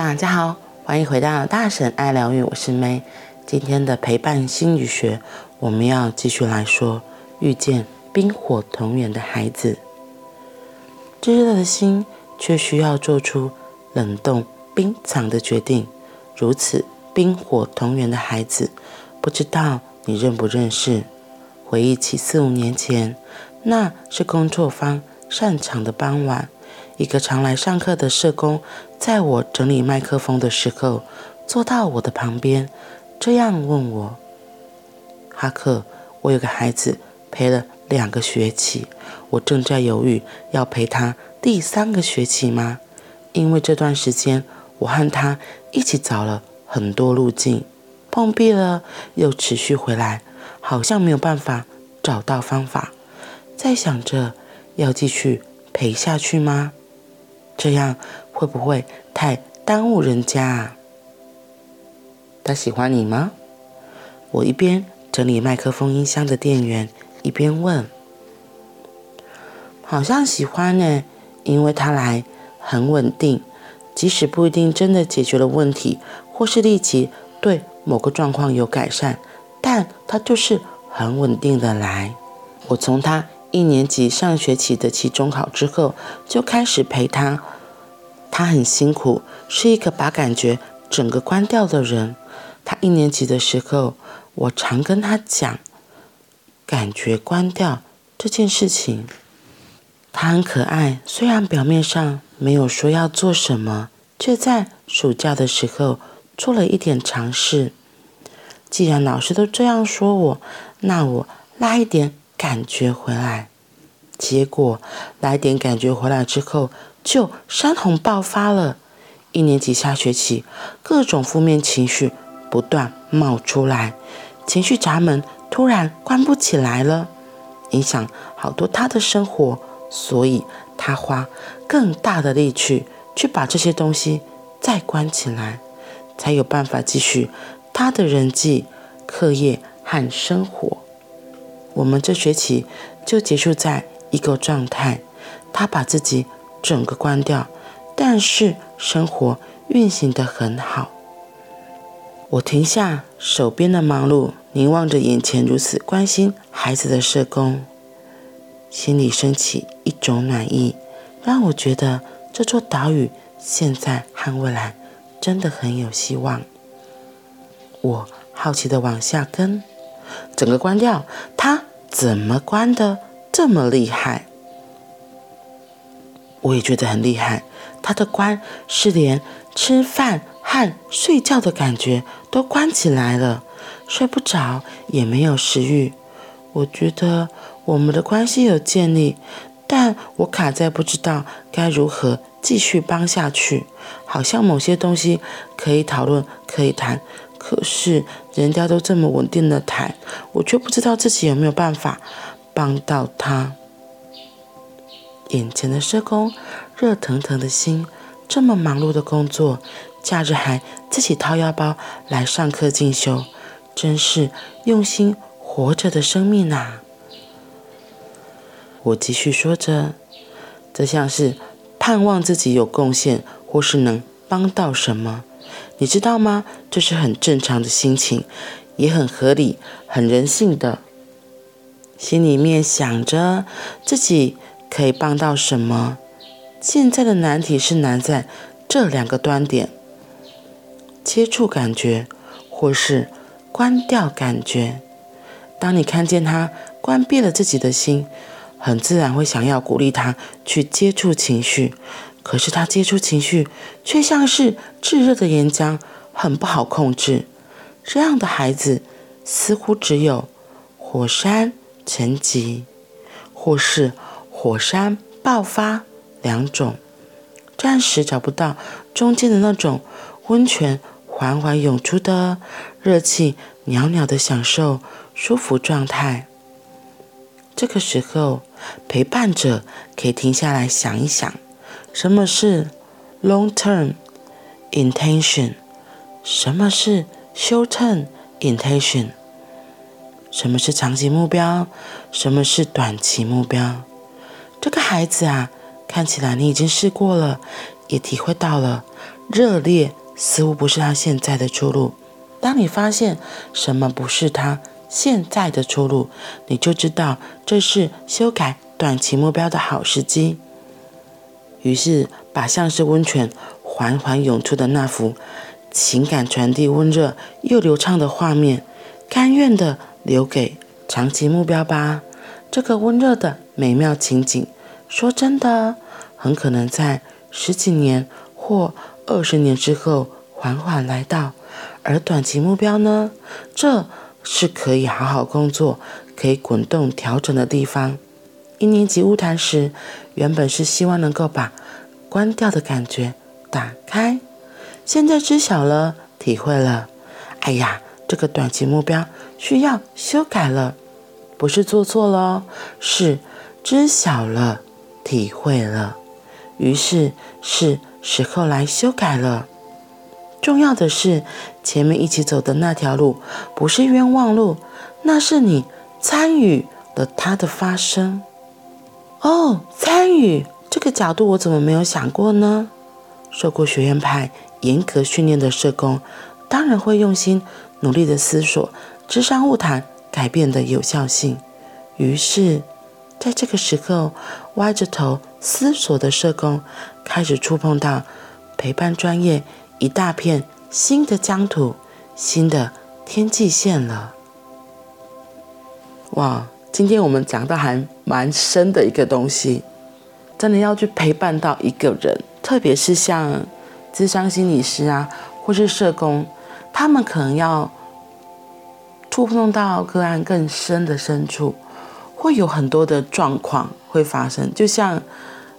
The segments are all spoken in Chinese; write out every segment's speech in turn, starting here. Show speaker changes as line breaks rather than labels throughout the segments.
大家好，欢迎回到大婶爱疗愈，我是 May。今天的陪伴心理学，我们要继续来说遇见冰火同源的孩子。炙热的心却需要做出冷冻冰藏的决定。如此冰火同源的孩子，不知道你认不认识？回忆起四五年前，那是工作方擅长的傍晚。一个常来上课的社工，在我整理麦克风的时候，坐到我的旁边，这样问我：“哈克，我有个孩子陪了两个学期，我正在犹豫要陪他第三个学期吗？因为这段时间我和他一起找了很多路径，碰壁了又持续回来，好像没有办法找到方法，在想着要继续陪下去吗？”这样会不会太耽误人家啊？他喜欢你吗？我一边整理麦克风音箱的电源，一边问。好像喜欢呢，因为他来很稳定，即使不一定真的解决了问题，或是立即对某个状况有改善，但他就是很稳定的来。我从他。一年级上学期的期中考之后，就开始陪他。他很辛苦，是一个把感觉整个关掉的人。他一年级的时候，我常跟他讲感觉关掉这件事情。他很可爱，虽然表面上没有说要做什么，却在暑假的时候做了一点尝试。既然老师都这样说我，那我拉一点。感觉回来，结果来点感觉回来之后，就山洪爆发了。一年级下学期，各种负面情绪不断冒出来，情绪闸门突然关不起来了，影响好多他的生活，所以他花更大的力气去把这些东西再关起来，才有办法继续他的人际、课业和生活。我们这学期就结束在一个状态，他把自己整个关掉，但是生活运行得很好。我停下手边的忙碌，凝望着眼前如此关心孩子的社工，心里升起一种暖意，让我觉得这座岛屿现在和未来真的很有希望。我好奇地往下跟，整个关掉，他。怎么关的这么厉害？我也觉得很厉害。他的关是连吃饭和睡觉的感觉都关起来了，睡不着，也没有食欲。我觉得我们的关系有建立，但我卡在不知道该如何继续帮下去。好像某些东西可以讨论，可以谈。可是人家都这么稳定的谈，我却不知道自己有没有办法帮到他。眼前的社工，热腾腾的心，这么忙碌的工作，假日还自己掏腰包来上课进修，真是用心活着的生命啊！我继续说着，这像是盼望自己有贡献，或是能帮到什么。你知道吗？这是很正常的心情，也很合理、很人性的。心里面想着自己可以帮到什么。现在的难题是难在这两个端点：接触感觉，或是关掉感觉。当你看见他关闭了自己的心，很自然会想要鼓励他去接触情绪。可是他接触情绪，却像是炙热的岩浆，很不好控制。这样的孩子，似乎只有火山沉积，或是火山爆发两种，暂时找不到中间的那种温泉缓缓涌出的热气袅袅的享受舒服状态。这个时候，陪伴者可以停下来想一想。什么是 long-term intention？什么是 short-term intention？什么是长期目标？什么是短期目标？这个孩子啊，看起来你已经试过了，也体会到了，热烈似乎不是他现在的出路。当你发现什么不是他现在的出路，你就知道这是修改短期目标的好时机。于是，把像是温泉缓缓涌出的那幅情感传递温热又流畅的画面，甘愿的留给长期目标吧。这个温热的美妙情景，说真的，很可能在十几年或二十年之后缓缓来到。而短期目标呢？这是可以好好工作、可以滚动调整的地方。一年级乌谈时，原本是希望能够把关掉的感觉打开，现在知晓了、体会了。哎呀，这个短期目标需要修改了，不是做错了，是知晓了、体会了。于是是时候来修改了。重要的是，前面一起走的那条路不是冤枉路，那是你参与了它的发生。哦，参与这个角度我怎么没有想过呢？受过学院派严格训练的社工，当然会用心努力的思索咨商晤谈改变的有效性。于是，在这个时候，歪着头思索的社工开始触碰到陪伴专业。一大片新的疆土，新的天际线了。哇，今天我们讲到还蛮深的一个东西，真的要去陪伴到一个人，特别是像智商心理师啊，或是社工，他们可能要触碰到个案更深的深处，会有很多的状况会发生，就像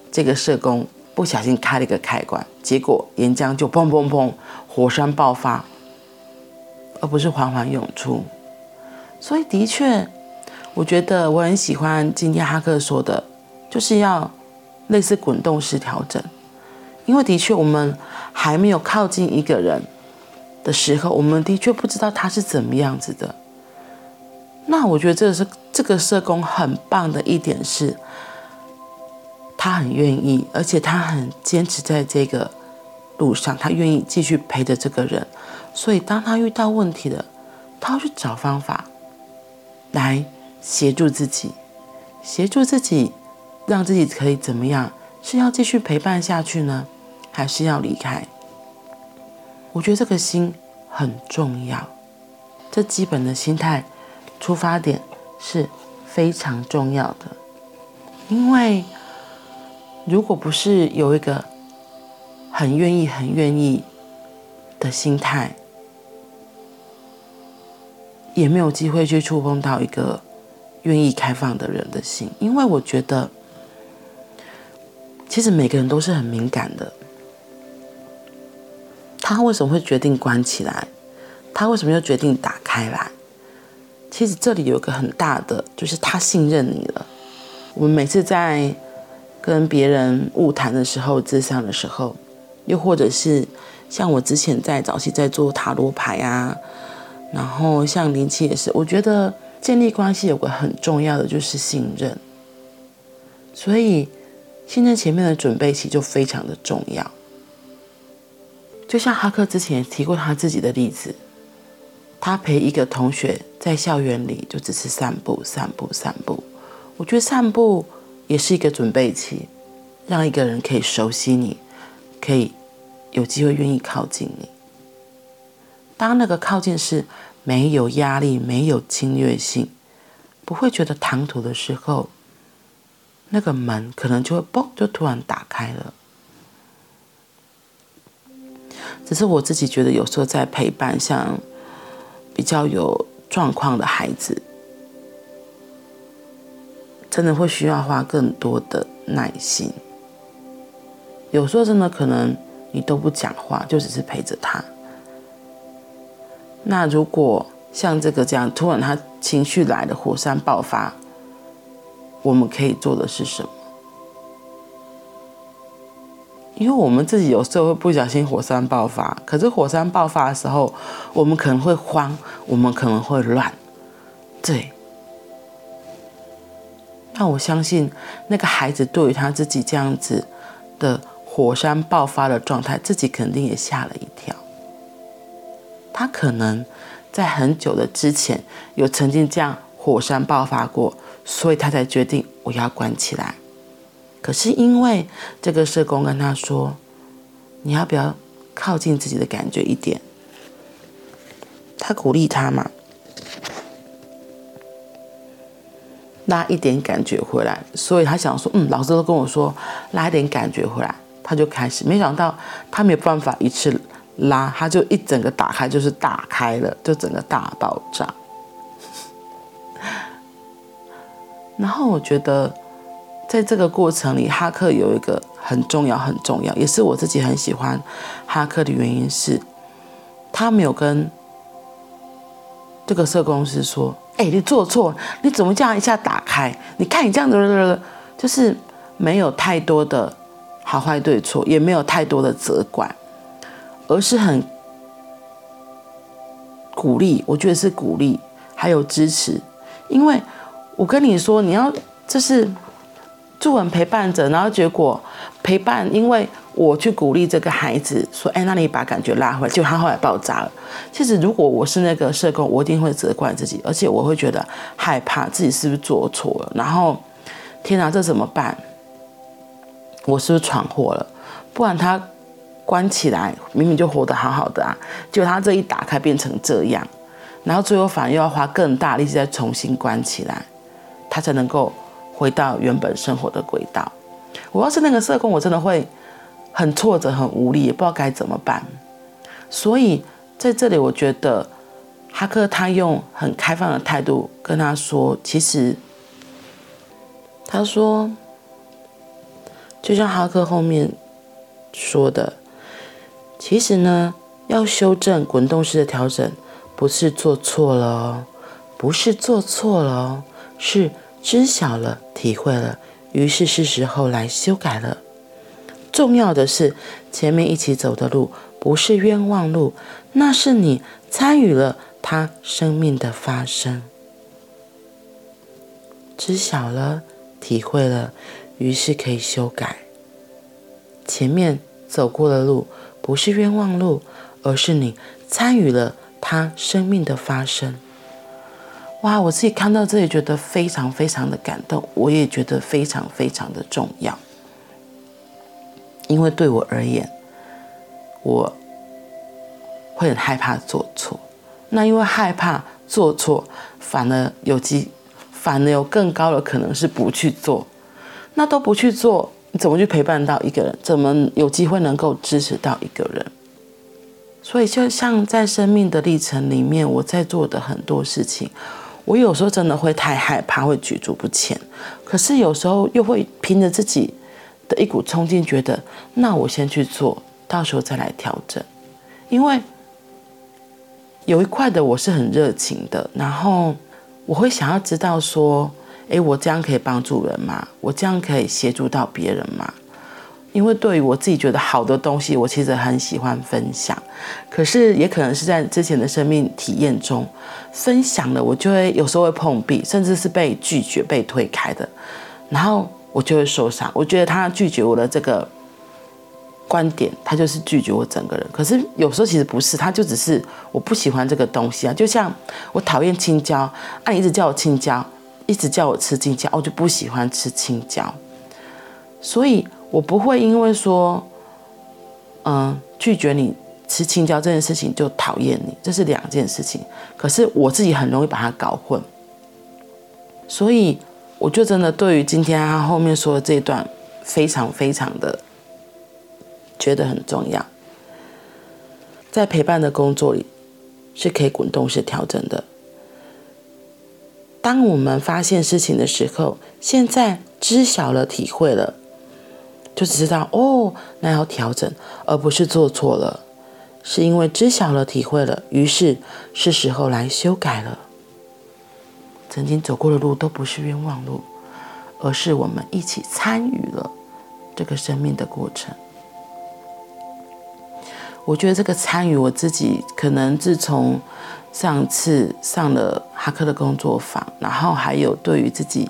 这个社工。不小心开了一个开关，结果岩浆就砰砰砰，火山爆发，而不是缓缓涌出。所以的确，我觉得我很喜欢今天哈克说的，就是要类似滚动式调整。因为的确，我们还没有靠近一个人的时候，我们的确不知道他是怎么样子的。那我觉得这是这个社工很棒的一点是。他很愿意，而且他很坚持在这个路上，他愿意继续陪着这个人。所以，当他遇到问题了，他会去找方法来协助自己，协助自己，让自己可以怎么样？是要继续陪伴下去呢，还是要离开？我觉得这个心很重要，这基本的心态出发点是非常重要的，因为。如果不是有一个很愿意、很愿意的心态，也没有机会去触碰到一个愿意开放的人的心。因为我觉得，其实每个人都是很敏感的。他为什么会决定关起来？他为什么又决定打开来？其实这里有个很大的，就是他信任你了。我们每次在。跟别人误谈的时候，咨商的时候，又或者是像我之前在早期在做塔罗牌啊，然后像灵气也是，我觉得建立关系有个很重要的就是信任，所以信任前面的准备期就非常的重要。就像哈克之前提过他自己的例子，他陪一个同学在校园里就只是散步、散步、散步，我觉得散步。也是一个准备期，让一个人可以熟悉你，可以有机会愿意靠近你。当那个靠近是没有压力、没有侵略性，不会觉得唐突的时候，那个门可能就会嘣，就突然打开了。只是我自己觉得，有时候在陪伴像比较有状况的孩子。真的会需要花更多的耐心。有时候真的可能你都不讲话，就只是陪着他。那如果像这个这样，突然他情绪来了，火山爆发，我们可以做的是什么？因为我们自己有时候会不小心火山爆发，可是火山爆发的时候，我们可能会慌，我们可能会乱，对。那我相信，那个孩子对于他自己这样子的火山爆发的状态，自己肯定也吓了一跳。他可能在很久的之前有曾经这样火山爆发过，所以他才决定我要关起来。可是因为这个社工跟他说：“你要不要靠近自己的感觉一点？”他鼓励他嘛，拉一点感觉回来。所以他想说：“嗯，老师都跟我说拉一点感觉回来。”他就开始，没想到他没有办法一次拉，他就一整个打开，就是打开了，就整个大爆炸。然后我觉得，在这个过程里，哈克有一个很重要、很重要，也是我自己很喜欢哈克的原因是，他没有跟这个社工师说：“哎，你做错，你怎么这样一下打开？你看你这样子，就是没有太多的。”好坏对错也没有太多的责怪，而是很鼓励。我觉得是鼓励，还有支持。因为我跟你说，你要这是助人陪伴者，然后结果陪伴，因为我去鼓励这个孩子说：“哎，那你把感觉拉回来。”结果他后来爆炸了。其实如果我是那个社工，我一定会责怪自己，而且我会觉得害怕自己是不是做错了。然后，天哪，这怎么办？我是不是闯祸了？不然他关起来，明明就活得好好的啊，结果他这一打开变成这样，然后最后反而又要花更大力气再重新关起来，他才能够回到原本生活的轨道。我要是那个社工，我真的会很挫折、很无力，也不知道该怎么办。所以在这里，我觉得哈克他用很开放的态度跟他说，其实他说。就像哈克后面说的，其实呢，要修正滚动式的调整，不是做错了哦，不是做错了哦，是知晓了、体会了，于是是时候来修改了。重要的是，前面一起走的路不是冤枉路，那是你参与了他生命的发生，知晓了、体会了。于是可以修改。前面走过的路不是冤枉路，而是你参与了他生命的发生。哇，我自己看到这里觉得非常非常的感动，我也觉得非常非常的重要。因为对我而言，我会很害怕做错。那因为害怕做错，反而有机，反而有更高的可能是不去做。那都不去做，你怎么去陪伴到一个人？怎么有机会能够支持到一个人？所以，就像在生命的历程里面，我在做的很多事情，我有时候真的会太害怕，会举足不前。可是有时候又会凭着自己的一股冲劲，觉得那我先去做，到时候再来调整。因为有一块的我是很热情的，然后我会想要知道说。诶，我这样可以帮助人吗？我这样可以协助到别人吗？因为对于我自己觉得好的东西，我其实很喜欢分享。可是也可能是在之前的生命体验中，分享了我就会有时候会碰壁，甚至是被拒绝、被推开的，然后我就会受伤。我觉得他拒绝我的这个观点，他就是拒绝我整个人。可是有时候其实不是，他就只是我不喜欢这个东西啊。就像我讨厌青椒，啊，你一直叫我青椒。一直叫我吃青椒，我就不喜欢吃青椒，所以我不会因为说，嗯，拒绝你吃青椒这件事情就讨厌你，这是两件事情。可是我自己很容易把它搞混，所以我就真的对于今天他后面说的这一段，非常非常的觉得很重要，在陪伴的工作里是可以滚动式调整的。当我们发现事情的时候，现在知晓了、体会了，就知道哦，那要调整，而不是做错了，是因为知晓了、体会了，于是是时候来修改了。曾经走过的路都不是冤枉路，而是我们一起参与了这个生命的过程。我觉得这个参与，我自己可能自从。上次上了哈克的工作坊，然后还有对于自己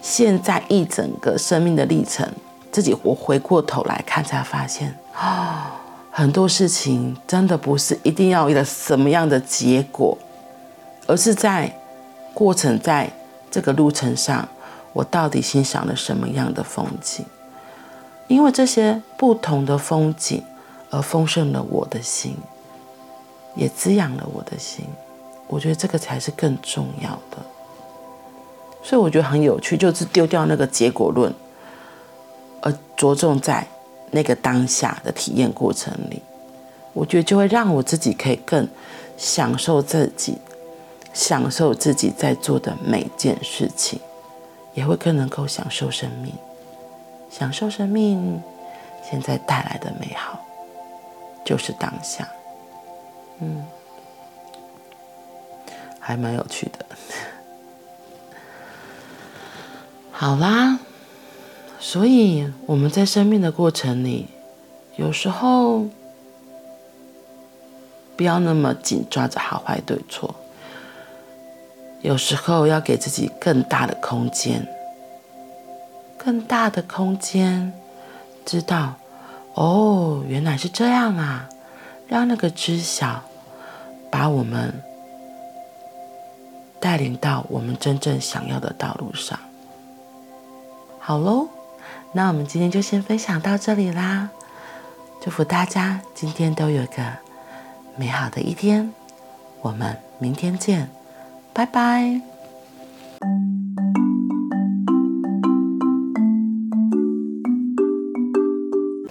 现在一整个生命的历程，自己我回过头来看，才发现啊，很多事情真的不是一定要一个什么样的结果，而是在过程，在这个路程上，我到底欣赏了什么样的风景？因为这些不同的风景而丰盛了我的心，也滋养了我的心。我觉得这个才是更重要的。所以我觉得很有趣，就是丢掉那个结果论。而着重在那个当下的体验过程里，我觉得就会让我自己可以更享受自己，享受自己在做的每件事情，也会更能够享受生命，享受生命现在带来的美好，就是当下。嗯，还蛮有趣的。好啦。所以我们在生命的过程里，有时候不要那么紧抓着好坏对错，有时候要给自己更大的空间，更大的空间，知道哦，原来是这样啊，让那个知晓把我们带领到我们真正想要的道路上。好喽。那我们今天就先分享到这里啦，祝福大家今天都有个美好的一天，我们明天见，拜拜。